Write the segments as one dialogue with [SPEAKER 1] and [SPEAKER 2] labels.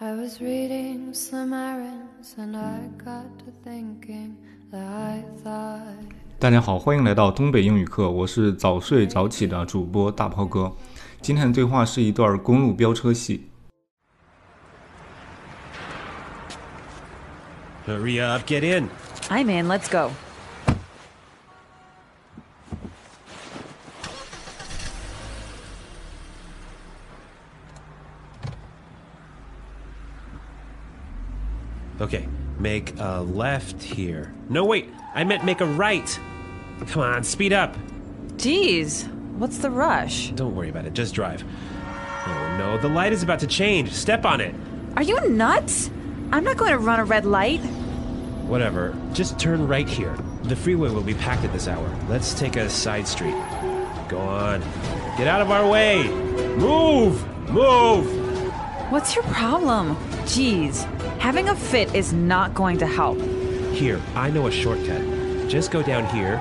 [SPEAKER 1] I was reading some errands and I got to thinking that I thought
[SPEAKER 2] 大家好，欢迎来到东北英语课，我是早睡早起的主播大炮哥。今天的对话是一段公路飙车戏。
[SPEAKER 3] Hurry up, get in.
[SPEAKER 4] I'm in. Let's go.
[SPEAKER 3] Okay, make a left here. No, wait, I meant make a right. Come on, speed up.
[SPEAKER 4] Jeez, what's the rush?
[SPEAKER 3] Don't worry about it, just drive. Oh no, the light is about to change. Step on it.
[SPEAKER 4] Are you nuts? I'm not going to run a red light.
[SPEAKER 3] Whatever, just turn right here. The freeway will be packed at this hour. Let's take a side street. Go on. Get out of our way. Move! Move!
[SPEAKER 4] What's your problem? Geez, having a fit is not going to help.
[SPEAKER 3] Here, I know a shortcut. Just go down here,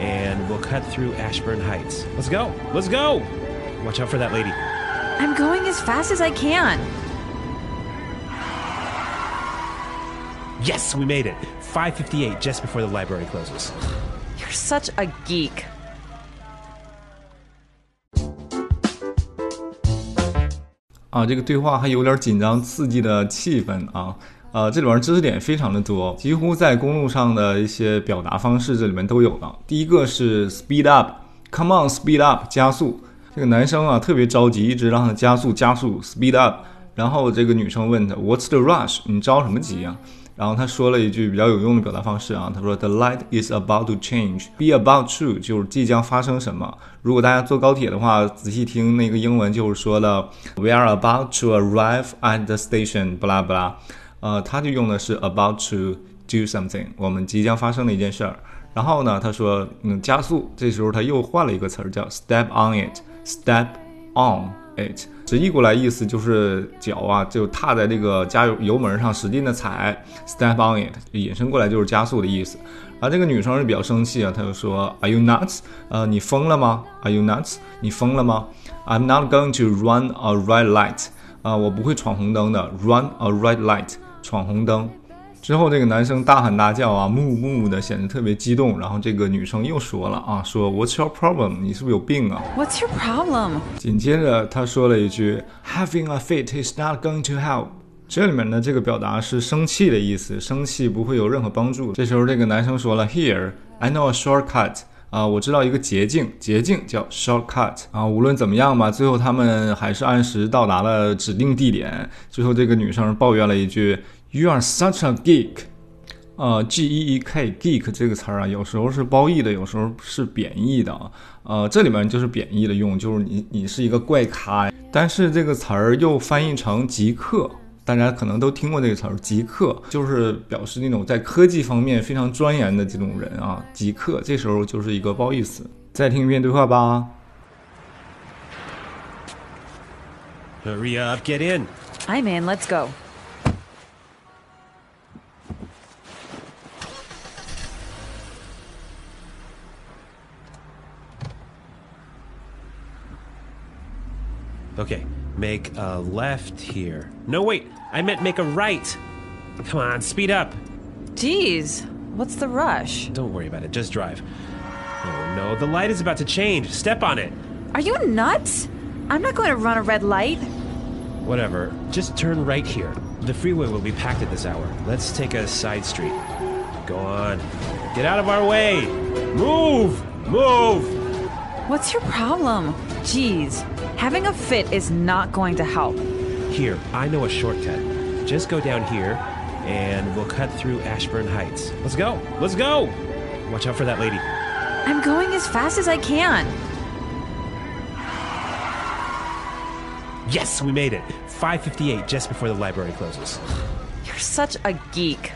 [SPEAKER 3] and we'll cut through Ashburn Heights. Let's go! Let's go! Watch out for that lady.
[SPEAKER 4] I'm going as fast as I can.
[SPEAKER 3] Yes, we made it. 5:58 just before the library closes.
[SPEAKER 4] You're such a geek.
[SPEAKER 2] 啊，这个对话还有点紧张刺激的气氛啊。呃，这里边知识点非常的多，几乎在公路上的一些表达方式这里面都有了。第一个是 speed up，come on speed up，加速。这个男生啊特别着急，一直让他加速加速 speed up。然后这个女生问他 What's the rush？你着什么急啊？然后他说了一句比较有用的表达方式啊，他说 The light is about to change. Be about to 就是即将发生什么。如果大家坐高铁的话，仔细听那个英文就是说了 We are about to arrive at the station. 不啦不啦，呃，他就用的是 about to do something，我们即将发生的一件事儿。然后呢，他说嗯加速，这时候他又换了一个词儿叫 step on it，step on it。直译过来意思就是脚啊，就踏在这个加油油门上，使劲的踩，step on it，引申过来就是加速的意思。而这个女生是比较生气啊，她就说，Are you nuts？呃，你疯了吗？Are you nuts？你疯了吗？I'm not going to run a red light。啊，我不会闯红灯的，run a red light，闯红灯。之后，这个男生大喊大叫啊，木木的，显得特别激动。然后这个女生又说了啊，说 What's your problem？你是不是有病啊
[SPEAKER 4] ？What's your problem?
[SPEAKER 2] 紧接着他说了一句，Having a fit is not going to help。这里面的这个表达是生气的意思，生气不会有任何帮助。这时候这个男生说了，Here I know a shortcut。啊，我知道一个捷径，捷径叫 shortcut 啊。无论怎么样吧，最后他们还是按时到达了指定地点。最后这个女生抱怨了一句：“You are such a geek。”呃，G E E K geek 这个词儿啊，有时候是褒义的，有时候是贬义的啊。呃，这里面就是贬义的用，就是你你是一个怪咖。但是这个词儿又翻译成极客，大家可能都听过这个词儿，极客就是表示那种在科技方面非常钻研的这种人啊。极客这时候就是一个褒义词。再听一遍对话吧。
[SPEAKER 3] Hurry up, get in.
[SPEAKER 4] I'm in. Let's go.
[SPEAKER 3] Okay, make a left here. No, wait, I meant make a right. Come on, speed up.
[SPEAKER 4] Jeez, what's the rush?
[SPEAKER 3] Don't worry about it, just drive. Oh no, the light is about to change. Step on it.
[SPEAKER 4] Are you nuts? I'm not going to run a red light.
[SPEAKER 3] Whatever, just turn right here. The freeway will be packed at this hour. Let's take a side street. Go on. Get out of our way. Move! Move!
[SPEAKER 4] What's your problem? Geez, having a fit is not going to help.
[SPEAKER 3] Here, I know a shortcut. Just go down here, and we'll cut through Ashburn Heights. Let's go! Let's go! Watch out for that lady.
[SPEAKER 4] I'm going as fast as I can.
[SPEAKER 3] Yes, we made it. 5:58 just before the library closes.
[SPEAKER 4] You're such a geek.